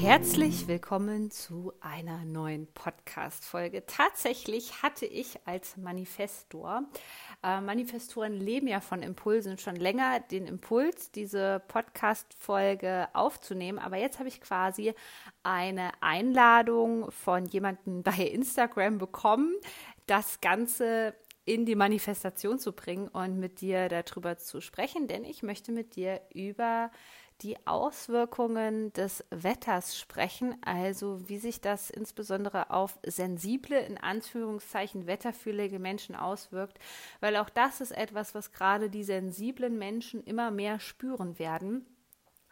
Herzlich willkommen zu einer neuen Podcast-Folge. Tatsächlich hatte ich als Manifestor, äh, Manifestoren leben ja von Impulsen schon länger, den Impuls, diese Podcast-Folge aufzunehmen. Aber jetzt habe ich quasi eine Einladung von jemandem bei Instagram bekommen, das Ganze in die Manifestation zu bringen und mit dir darüber zu sprechen, denn ich möchte mit dir über die Auswirkungen des Wetters sprechen, also wie sich das insbesondere auf sensible, in Anführungszeichen wetterfühlige Menschen auswirkt, weil auch das ist etwas, was gerade die sensiblen Menschen immer mehr spüren werden.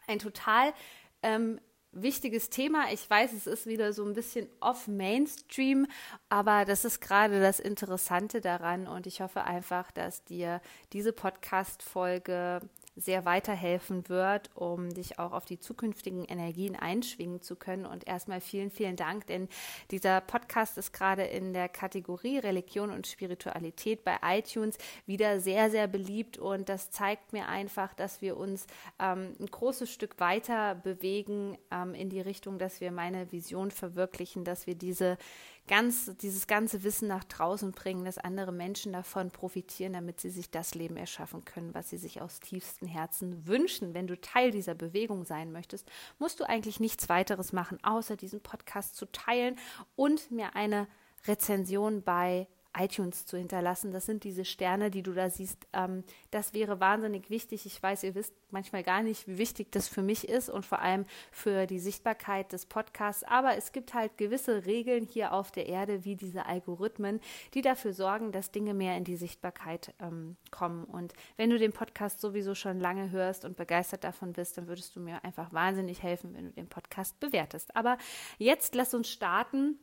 Ein total ähm, wichtiges Thema. Ich weiß, es ist wieder so ein bisschen off Mainstream, aber das ist gerade das Interessante daran und ich hoffe einfach, dass dir diese Podcast-Folge sehr weiterhelfen wird, um dich auch auf die zukünftigen Energien einschwingen zu können. Und erstmal vielen, vielen Dank, denn dieser Podcast ist gerade in der Kategorie Religion und Spiritualität bei iTunes wieder sehr, sehr beliebt und das zeigt mir einfach, dass wir uns ähm, ein großes Stück weiter bewegen ähm, in die Richtung, dass wir meine Vision verwirklichen, dass wir diese ganz, dieses ganze Wissen nach draußen bringen, dass andere Menschen davon profitieren, damit sie sich das Leben erschaffen können, was sie sich aus tiefstem Herzen wünschen. Wenn du Teil dieser Bewegung sein möchtest, musst du eigentlich nichts weiteres machen, außer diesen Podcast zu teilen und mir eine Rezension bei iTunes zu hinterlassen. Das sind diese Sterne, die du da siehst. Ähm, das wäre wahnsinnig wichtig. Ich weiß, ihr wisst manchmal gar nicht, wie wichtig das für mich ist und vor allem für die Sichtbarkeit des Podcasts. Aber es gibt halt gewisse Regeln hier auf der Erde, wie diese Algorithmen, die dafür sorgen, dass Dinge mehr in die Sichtbarkeit ähm, kommen. Und wenn du den Podcast sowieso schon lange hörst und begeistert davon bist, dann würdest du mir einfach wahnsinnig helfen, wenn du den Podcast bewertest. Aber jetzt lass uns starten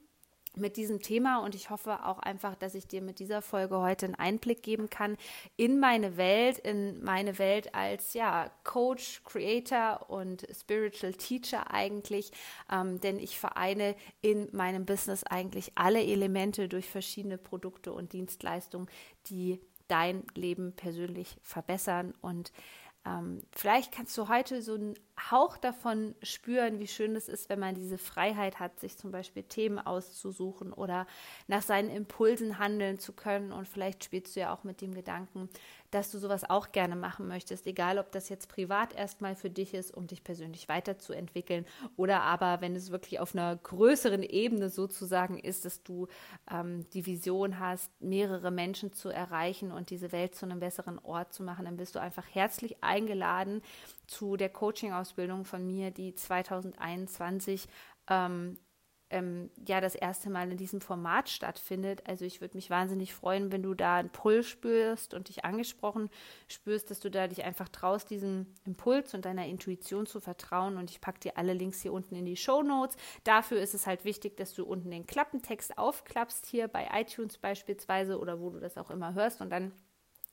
mit diesem Thema und ich hoffe auch einfach, dass ich dir mit dieser Folge heute einen Einblick geben kann in meine Welt, in meine Welt als ja Coach, Creator und Spiritual Teacher eigentlich, ähm, denn ich vereine in meinem Business eigentlich alle Elemente durch verschiedene Produkte und Dienstleistungen, die dein Leben persönlich verbessern. Und ähm, vielleicht kannst du heute so einen Hauch davon spüren, wie schön es ist, wenn man diese Freiheit hat, sich zum Beispiel Themen auszusuchen oder nach seinen Impulsen handeln zu können. Und vielleicht spielst du ja auch mit dem Gedanken, dass du sowas auch gerne machen möchtest, egal ob das jetzt privat erstmal für dich ist, um dich persönlich weiterzuentwickeln oder aber wenn es wirklich auf einer größeren Ebene sozusagen ist, dass du ähm, die Vision hast, mehrere Menschen zu erreichen und diese Welt zu einem besseren Ort zu machen, dann bist du einfach herzlich eingeladen zu der Coaching-Ausbildung von mir, die 2021 ähm, ähm, ja das erste Mal in diesem Format stattfindet. Also ich würde mich wahnsinnig freuen, wenn du da einen Pull spürst und dich angesprochen spürst, dass du da dich einfach traust, diesem Impuls und deiner Intuition zu vertrauen. Und ich packe dir alle Links hier unten in die Show Notes. Dafür ist es halt wichtig, dass du unten den Klappentext aufklappst, hier bei iTunes beispielsweise oder wo du das auch immer hörst. Und dann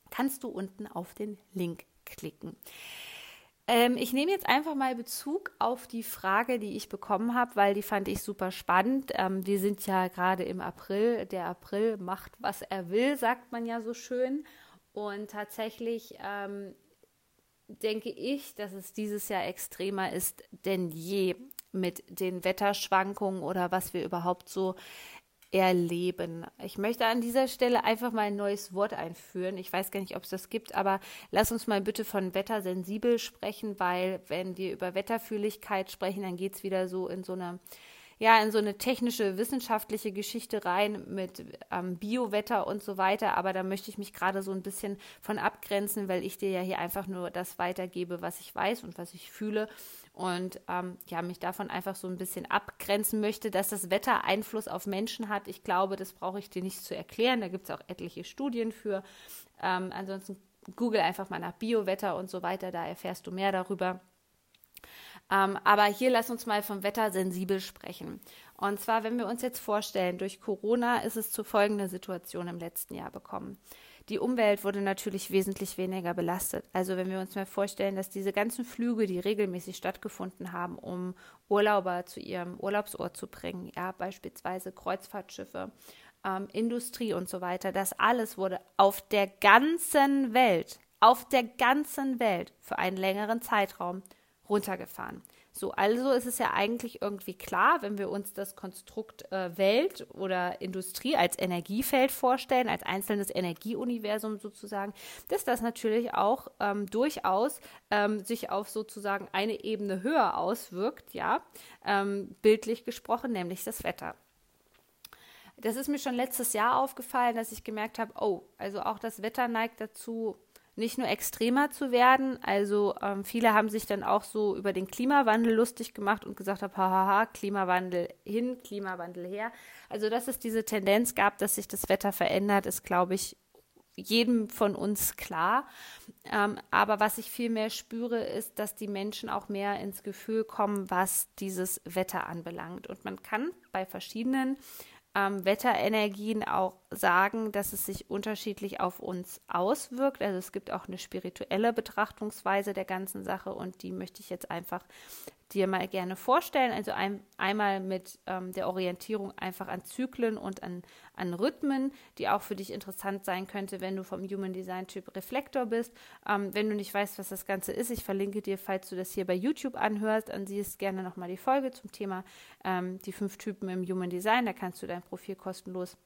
kannst du unten auf den Link klicken. Ähm, ich nehme jetzt einfach mal Bezug auf die Frage, die ich bekommen habe, weil die fand ich super spannend. Ähm, wir sind ja gerade im April. Der April macht, was er will, sagt man ja so schön. Und tatsächlich ähm, denke ich, dass es dieses Jahr extremer ist denn je mit den Wetterschwankungen oder was wir überhaupt so erleben. Ich möchte an dieser Stelle einfach mal ein neues Wort einführen. Ich weiß gar nicht, ob es das gibt, aber lass uns mal bitte von wettersensibel sprechen, weil wenn wir über Wetterfühligkeit sprechen, dann geht es wieder so in so eine ja, in so eine technische, wissenschaftliche Geschichte rein mit ähm, Biowetter und so weiter. Aber da möchte ich mich gerade so ein bisschen von abgrenzen, weil ich dir ja hier einfach nur das weitergebe, was ich weiß und was ich fühle und ähm, ja, mich davon einfach so ein bisschen abgrenzen möchte, dass das Wetter Einfluss auf Menschen hat. Ich glaube, das brauche ich dir nicht zu erklären. Da gibt es auch etliche Studien für. Ähm, ansonsten google einfach mal nach Biowetter und so weiter, da erfährst du mehr darüber. Ähm, aber hier lass uns mal vom Wetter sensibel sprechen. Und zwar, wenn wir uns jetzt vorstellen, durch Corona ist es zu folgender Situation im letzten Jahr bekommen. Die Umwelt wurde natürlich wesentlich weniger belastet. Also wenn wir uns mal vorstellen, dass diese ganzen Flüge, die regelmäßig stattgefunden haben, um Urlauber zu ihrem Urlaubsort zu bringen, ja, beispielsweise Kreuzfahrtschiffe, ähm, Industrie und so weiter, das alles wurde auf der ganzen Welt, auf der ganzen Welt für einen längeren Zeitraum runtergefahren. So, also ist es ja eigentlich irgendwie klar, wenn wir uns das Konstrukt äh, Welt oder Industrie als Energiefeld vorstellen, als einzelnes Energieuniversum sozusagen, dass das natürlich auch ähm, durchaus ähm, sich auf sozusagen eine Ebene höher auswirkt, ja, ähm, bildlich gesprochen, nämlich das Wetter. Das ist mir schon letztes Jahr aufgefallen, dass ich gemerkt habe, oh, also auch das Wetter neigt dazu, nicht nur extremer zu werden. Also ähm, viele haben sich dann auch so über den Klimawandel lustig gemacht und gesagt haben, hahaha, Klimawandel hin, Klimawandel her. Also dass es diese Tendenz gab, dass sich das Wetter verändert, ist, glaube ich, jedem von uns klar. Ähm, aber was ich viel mehr spüre, ist, dass die Menschen auch mehr ins Gefühl kommen, was dieses Wetter anbelangt. Und man kann bei verschiedenen ähm, Wetterenergien auch sagen, dass es sich unterschiedlich auf uns auswirkt. Also es gibt auch eine spirituelle Betrachtungsweise der ganzen Sache und die möchte ich jetzt einfach dir mal gerne vorstellen. Also ein, einmal mit ähm, der Orientierung einfach an Zyklen und an, an Rhythmen, die auch für dich interessant sein könnte, wenn du vom Human Design Typ Reflektor bist. Ähm, wenn du nicht weißt, was das Ganze ist, ich verlinke dir, falls du das hier bei YouTube anhörst, dann siehst gerne nochmal die Folge zum Thema ähm, die fünf Typen im Human Design. Da kannst du dein Profil kostenlos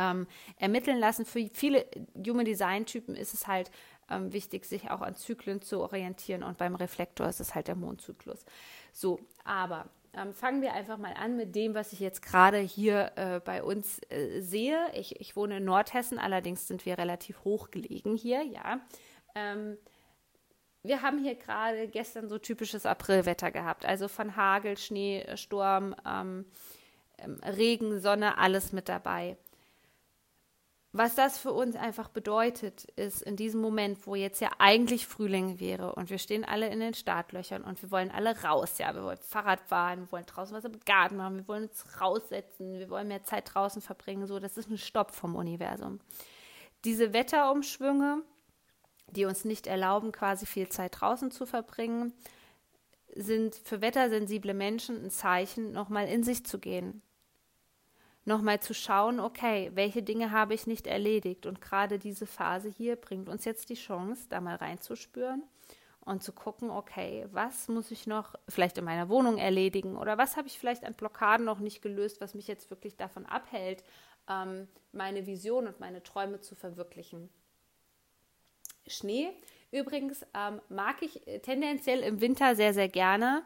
ähm, ermitteln lassen. Für viele Human Design Typen ist es halt ähm, wichtig, sich auch an Zyklen zu orientieren und beim Reflektor ist es halt der Mondzyklus. So, aber ähm, fangen wir einfach mal an mit dem, was ich jetzt gerade hier äh, bei uns äh, sehe. Ich, ich, wohne in Nordhessen, allerdings sind wir relativ hoch gelegen hier, ja. Ähm, wir haben hier gerade gestern so typisches Aprilwetter gehabt, also von Hagel, Schnee, Sturm, ähm, ähm Regen, Sonne, alles mit dabei was das für uns einfach bedeutet, ist in diesem Moment, wo jetzt ja eigentlich Frühling wäre und wir stehen alle in den Startlöchern und wir wollen alle raus, ja, wir wollen Fahrrad fahren, wir wollen draußen was im Garten machen, wir wollen uns raussetzen, wir wollen mehr Zeit draußen verbringen, so, das ist ein Stopp vom Universum. Diese Wetterumschwünge, die uns nicht erlauben, quasi viel Zeit draußen zu verbringen, sind für wettersensible Menschen ein Zeichen, nochmal in sich zu gehen, nochmal zu schauen, okay, welche Dinge habe ich nicht erledigt? Und gerade diese Phase hier bringt uns jetzt die Chance, da mal reinzuspüren und zu gucken, okay, was muss ich noch vielleicht in meiner Wohnung erledigen oder was habe ich vielleicht an Blockaden noch nicht gelöst, was mich jetzt wirklich davon abhält, ähm, meine Vision und meine Träume zu verwirklichen. Schnee übrigens ähm, mag ich tendenziell im Winter sehr, sehr gerne.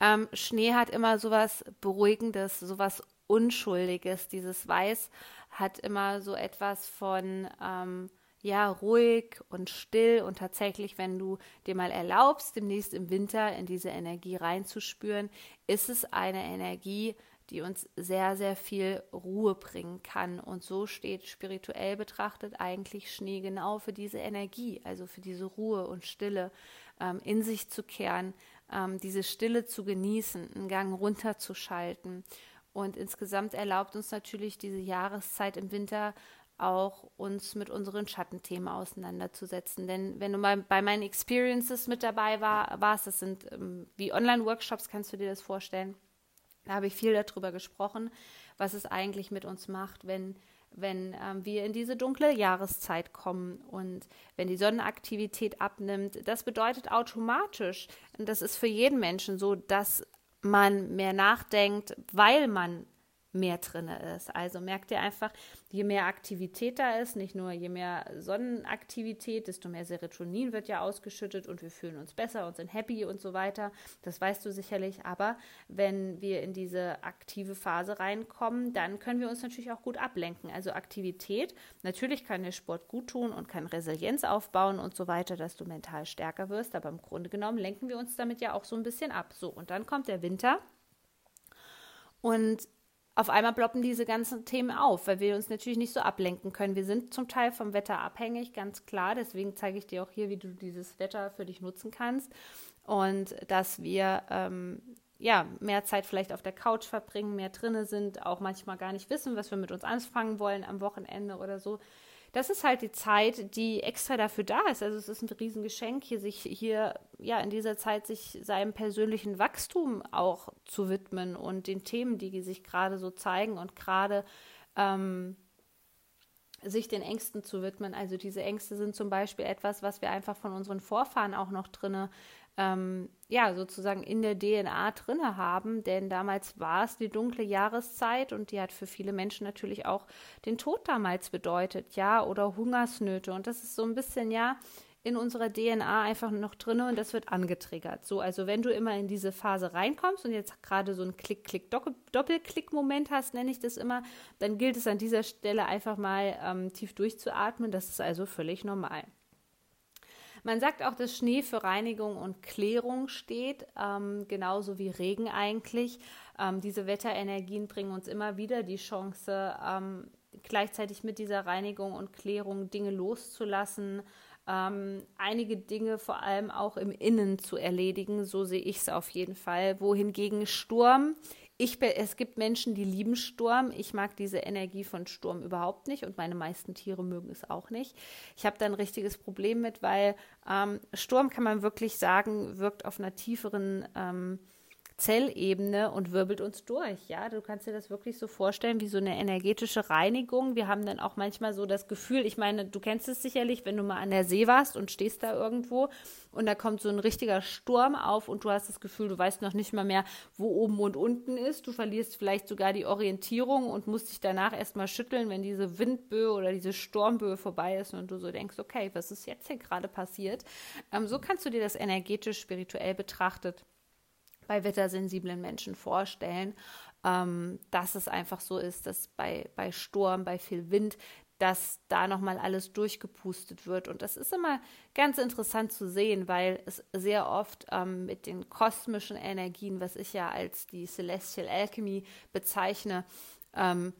Ähm, Schnee hat immer sowas Beruhigendes, sowas Unschuldiges. Dieses Weiß hat immer so etwas von ähm, ja ruhig und still und tatsächlich, wenn du dir mal erlaubst, demnächst im Winter in diese Energie reinzuspüren, ist es eine Energie, die uns sehr, sehr viel Ruhe bringen kann. Und so steht spirituell betrachtet eigentlich Schnee genau für diese Energie, also für diese Ruhe und Stille, ähm, in sich zu kehren, ähm, diese Stille zu genießen, einen Gang runterzuschalten und insgesamt erlaubt uns natürlich diese Jahreszeit im Winter auch uns mit unseren Schattenthemen auseinanderzusetzen. Denn wenn du mal bei meinen Experiences mit dabei war, warst, das sind ähm, wie Online-Workshops, kannst du dir das vorstellen. Da habe ich viel darüber gesprochen, was es eigentlich mit uns macht, wenn, wenn ähm, wir in diese dunkle Jahreszeit kommen und wenn die Sonnenaktivität abnimmt. Das bedeutet automatisch, und das ist für jeden Menschen so, dass man mehr nachdenkt, weil man mehr drin ist. Also merkt ihr einfach, je mehr Aktivität da ist, nicht nur je mehr Sonnenaktivität, desto mehr Serotonin wird ja ausgeschüttet und wir fühlen uns besser und sind happy und so weiter. Das weißt du sicherlich. Aber wenn wir in diese aktive Phase reinkommen, dann können wir uns natürlich auch gut ablenken. Also Aktivität, natürlich kann der Sport gut tun und kann Resilienz aufbauen und so weiter, dass du mental stärker wirst. Aber im Grunde genommen lenken wir uns damit ja auch so ein bisschen ab. So, und dann kommt der Winter. Und auf einmal ploppen diese ganzen Themen auf, weil wir uns natürlich nicht so ablenken können. Wir sind zum Teil vom Wetter abhängig, ganz klar. Deswegen zeige ich dir auch hier, wie du dieses Wetter für dich nutzen kannst. und dass wir ähm, ja, mehr Zeit vielleicht auf der Couch verbringen, mehr drinne sind, auch manchmal gar nicht wissen, was wir mit uns anfangen wollen am Wochenende oder so. Das ist halt die Zeit, die extra dafür da ist. Also es ist ein Riesengeschenk, hier sich hier ja in dieser Zeit sich seinem persönlichen Wachstum auch zu widmen und den Themen, die sich gerade so zeigen und gerade ähm, sich den Ängsten zu widmen. Also diese Ängste sind zum Beispiel etwas, was wir einfach von unseren Vorfahren auch noch drinne ähm, ja, sozusagen in der DNA drinne haben, denn damals war es die dunkle Jahreszeit und die hat für viele Menschen natürlich auch den Tod damals bedeutet, ja, oder Hungersnöte und das ist so ein bisschen, ja, in unserer DNA einfach noch drin und das wird angetriggert. So, also wenn du immer in diese Phase reinkommst und jetzt gerade so einen Klick-Klick-Doppelklick-Moment hast, nenne ich das immer, dann gilt es an dieser Stelle einfach mal ähm, tief durchzuatmen. Das ist also völlig normal. Man sagt auch, dass Schnee für Reinigung und Klärung steht, ähm, genauso wie Regen eigentlich. Ähm, diese Wetterenergien bringen uns immer wieder die Chance, ähm, gleichzeitig mit dieser Reinigung und Klärung Dinge loszulassen, ähm, einige Dinge vor allem auch im Innen zu erledigen. So sehe ich es auf jeden Fall. Wohingegen Sturm ich, es gibt Menschen, die lieben Sturm. Ich mag diese Energie von Sturm überhaupt nicht und meine meisten Tiere mögen es auch nicht. Ich habe da ein richtiges Problem mit, weil ähm, Sturm kann man wirklich sagen, wirkt auf einer tieferen ähm, Zellebene und wirbelt uns durch. Ja, du kannst dir das wirklich so vorstellen wie so eine energetische Reinigung. Wir haben dann auch manchmal so das Gefühl, ich meine, du kennst es sicherlich, wenn du mal an der See warst und stehst da irgendwo und da kommt so ein richtiger Sturm auf und du hast das Gefühl, du weißt noch nicht mal mehr, wo oben und unten ist. Du verlierst vielleicht sogar die Orientierung und musst dich danach erstmal schütteln, wenn diese Windböe oder diese Sturmböe vorbei ist und du so denkst, okay, was ist jetzt hier gerade passiert? Ähm, so kannst du dir das energetisch, spirituell betrachtet bei wettersensiblen Menschen vorstellen, ähm, dass es einfach so ist, dass bei, bei Sturm, bei viel Wind, dass da nochmal alles durchgepustet wird. Und das ist immer ganz interessant zu sehen, weil es sehr oft ähm, mit den kosmischen Energien, was ich ja als die Celestial Alchemy bezeichne, ähm,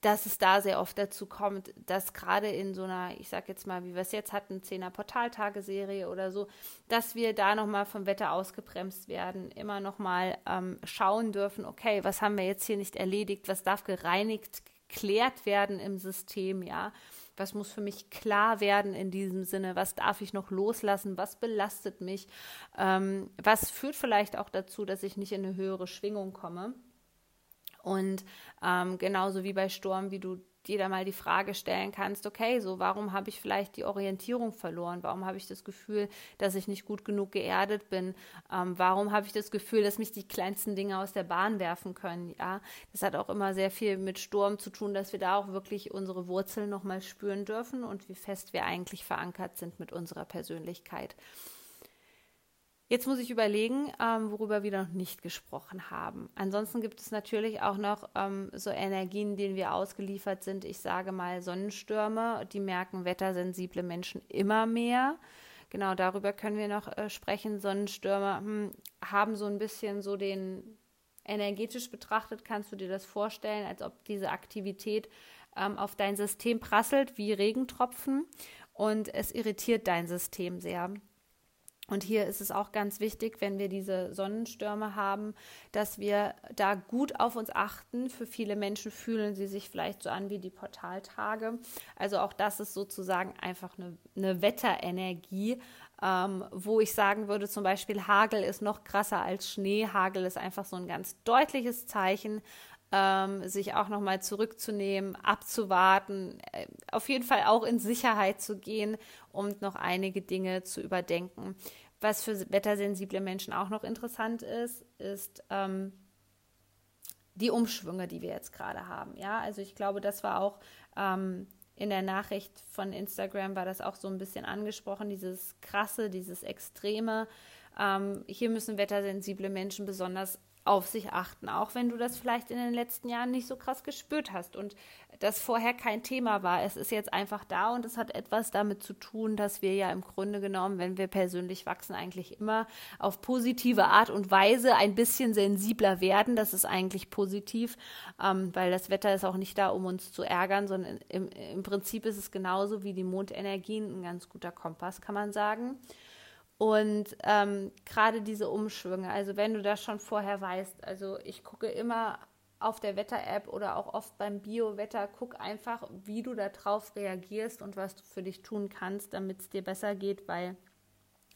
dass es da sehr oft dazu kommt, dass gerade in so einer, ich sag jetzt mal, wie wir es jetzt hatten, Zehner Portaltageserie oder so, dass wir da nochmal vom Wetter ausgebremst werden, immer nochmal ähm, schauen dürfen, okay, was haben wir jetzt hier nicht erledigt, was darf gereinigt, geklärt werden im System, ja. Was muss für mich klar werden in diesem Sinne? Was darf ich noch loslassen? Was belastet mich? Ähm, was führt vielleicht auch dazu, dass ich nicht in eine höhere Schwingung komme? Und ähm, genauso wie bei Sturm, wie du dir mal die Frage stellen kannst, okay, so warum habe ich vielleicht die Orientierung verloren? Warum habe ich das Gefühl, dass ich nicht gut genug geerdet bin? Ähm, warum habe ich das Gefühl, dass mich die kleinsten Dinge aus der Bahn werfen können? Ja, das hat auch immer sehr viel mit Sturm zu tun, dass wir da auch wirklich unsere Wurzeln nochmal spüren dürfen und wie fest wir eigentlich verankert sind mit unserer Persönlichkeit. Jetzt muss ich überlegen, ähm, worüber wir noch nicht gesprochen haben. Ansonsten gibt es natürlich auch noch ähm, so Energien, denen wir ausgeliefert sind. Ich sage mal Sonnenstürme, die merken wettersensible Menschen immer mehr. Genau darüber können wir noch äh, sprechen. Sonnenstürme hm, haben so ein bisschen so den energetisch betrachtet, kannst du dir das vorstellen, als ob diese Aktivität ähm, auf dein System prasselt wie Regentropfen und es irritiert dein System sehr. Und hier ist es auch ganz wichtig, wenn wir diese Sonnenstürme haben, dass wir da gut auf uns achten. Für viele Menschen fühlen sie sich vielleicht so an wie die Portaltage. Also auch das ist sozusagen einfach eine, eine Wetterenergie, ähm, wo ich sagen würde, zum Beispiel Hagel ist noch krasser als Schnee. Hagel ist einfach so ein ganz deutliches Zeichen, ähm, sich auch nochmal zurückzunehmen, abzuwarten, äh, auf jeden Fall auch in Sicherheit zu gehen und noch einige Dinge zu überdenken. Was für wettersensible Menschen auch noch interessant ist, ist ähm, die Umschwünge, die wir jetzt gerade haben. Ja, also ich glaube, das war auch ähm, in der Nachricht von Instagram war das auch so ein bisschen angesprochen, dieses krasse, dieses Extreme. Ähm, hier müssen wettersensible Menschen besonders auf sich achten, auch wenn du das vielleicht in den letzten Jahren nicht so krass gespürt hast und das vorher kein Thema war. Es ist jetzt einfach da und es hat etwas damit zu tun, dass wir ja im Grunde genommen, wenn wir persönlich wachsen, eigentlich immer auf positive Art und Weise ein bisschen sensibler werden. Das ist eigentlich positiv, ähm, weil das Wetter ist auch nicht da, um uns zu ärgern, sondern im, im Prinzip ist es genauso wie die Mondenergien ein ganz guter Kompass, kann man sagen. Und ähm, gerade diese Umschwünge, also wenn du das schon vorher weißt, also ich gucke immer auf der Wetter-App oder auch oft beim Bio-Wetter, guck einfach, wie du darauf reagierst und was du für dich tun kannst, damit es dir besser geht, weil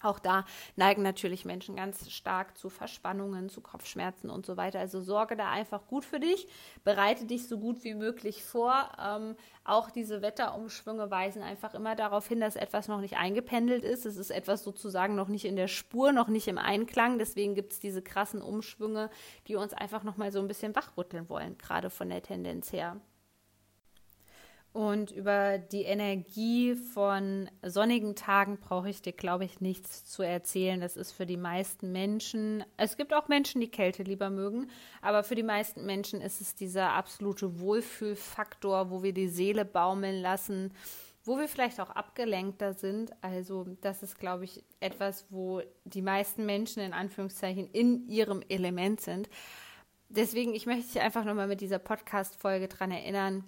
auch da neigen natürlich Menschen ganz stark zu Verspannungen, zu Kopfschmerzen und so weiter. Also sorge da einfach gut für dich, bereite dich so gut wie möglich vor. Ähm, auch diese Wetterumschwünge weisen einfach immer darauf hin, dass etwas noch nicht eingependelt ist. Es ist etwas sozusagen noch nicht in der Spur, noch nicht im Einklang. Deswegen gibt es diese krassen Umschwünge, die uns einfach noch mal so ein bisschen wachrütteln wollen, gerade von der Tendenz her. Und über die Energie von sonnigen Tagen brauche ich dir, glaube ich, nichts zu erzählen. Das ist für die meisten Menschen, es gibt auch Menschen, die Kälte lieber mögen, aber für die meisten Menschen ist es dieser absolute Wohlfühlfaktor, wo wir die Seele baumeln lassen, wo wir vielleicht auch abgelenkter sind. Also das ist, glaube ich, etwas, wo die meisten Menschen in Anführungszeichen in ihrem Element sind. Deswegen, ich möchte dich einfach nochmal mit dieser Podcast-Folge daran erinnern,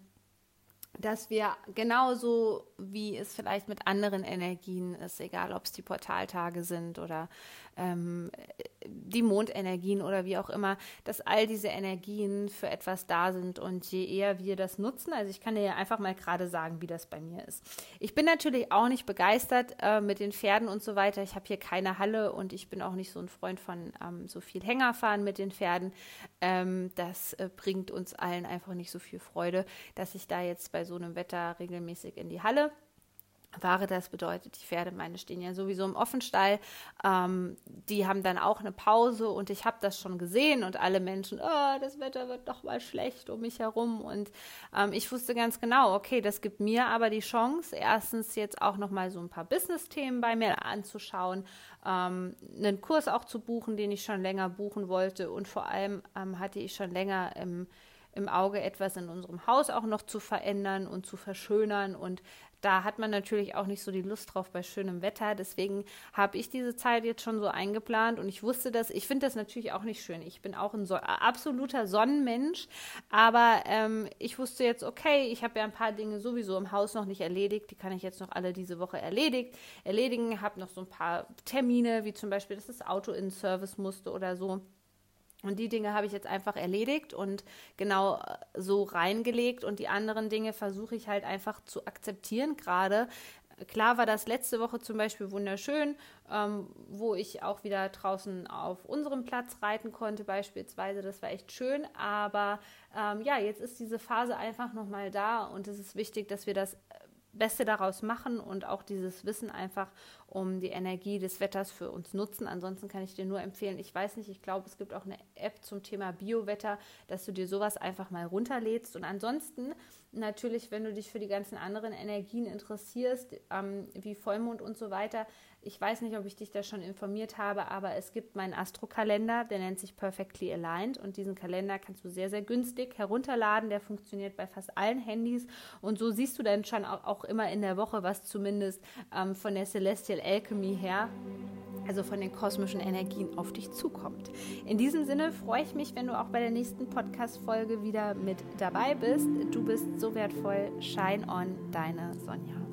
dass wir genauso wie es vielleicht mit anderen Energien ist, egal ob es die Portaltage sind oder ähm, die Mondenergien oder wie auch immer, dass all diese Energien für etwas da sind und je eher wir das nutzen, also ich kann dir ja einfach mal gerade sagen, wie das bei mir ist. Ich bin natürlich auch nicht begeistert äh, mit den Pferden und so weiter. Ich habe hier keine Halle und ich bin auch nicht so ein Freund von ähm, so viel Hängerfahren mit den Pferden. Ähm, das äh, bringt uns allen einfach nicht so viel Freude, dass ich da jetzt bei so einem Wetter regelmäßig in die Halle Ware, das bedeutet, die Pferde meine stehen ja sowieso im Offenstall. Ähm, die haben dann auch eine Pause und ich habe das schon gesehen und alle Menschen, oh, das Wetter wird doch mal schlecht um mich herum. Und ähm, ich wusste ganz genau, okay, das gibt mir aber die Chance, erstens jetzt auch nochmal so ein paar Business-Themen bei mir anzuschauen, ähm, einen Kurs auch zu buchen, den ich schon länger buchen wollte und vor allem ähm, hatte ich schon länger im im Auge etwas in unserem Haus auch noch zu verändern und zu verschönern. Und da hat man natürlich auch nicht so die Lust drauf bei schönem Wetter. Deswegen habe ich diese Zeit jetzt schon so eingeplant und ich wusste das. Ich finde das natürlich auch nicht schön. Ich bin auch ein so absoluter Sonnenmensch, aber ähm, ich wusste jetzt, okay, ich habe ja ein paar Dinge sowieso im Haus noch nicht erledigt. Die kann ich jetzt noch alle diese Woche erledigt, erledigen. Habe noch so ein paar Termine, wie zum Beispiel, dass das Auto in Service musste oder so. Und die Dinge habe ich jetzt einfach erledigt und genau äh, so reingelegt. Und die anderen Dinge versuche ich halt einfach zu akzeptieren gerade. Klar war das letzte Woche zum Beispiel wunderschön, ähm, wo ich auch wieder draußen auf unserem Platz reiten konnte, beispielsweise. Das war echt schön. Aber ähm, ja, jetzt ist diese Phase einfach nochmal da und es ist wichtig, dass wir das äh, Beste daraus machen und auch dieses Wissen einfach um die Energie des Wetters für uns nutzen. Ansonsten kann ich dir nur empfehlen, ich weiß nicht, ich glaube, es gibt auch eine App zum Thema Biowetter, dass du dir sowas einfach mal runterlädst. Und ansonsten natürlich, wenn du dich für die ganzen anderen Energien interessierst, ähm, wie Vollmond und so weiter, ich weiß nicht, ob ich dich da schon informiert habe, aber es gibt meinen Astrokalender, der nennt sich Perfectly Aligned und diesen Kalender kannst du sehr, sehr günstig herunterladen. Der funktioniert bei fast allen Handys und so siehst du dann schon auch, immer in der Woche, was zumindest ähm, von der Celestial Alchemy her also von den kosmischen Energien auf dich zukommt. In diesem Sinne freue ich mich, wenn du auch bei der nächsten Podcast-Folge wieder mit dabei bist. Du bist so wertvoll. Shine on, deine Sonja.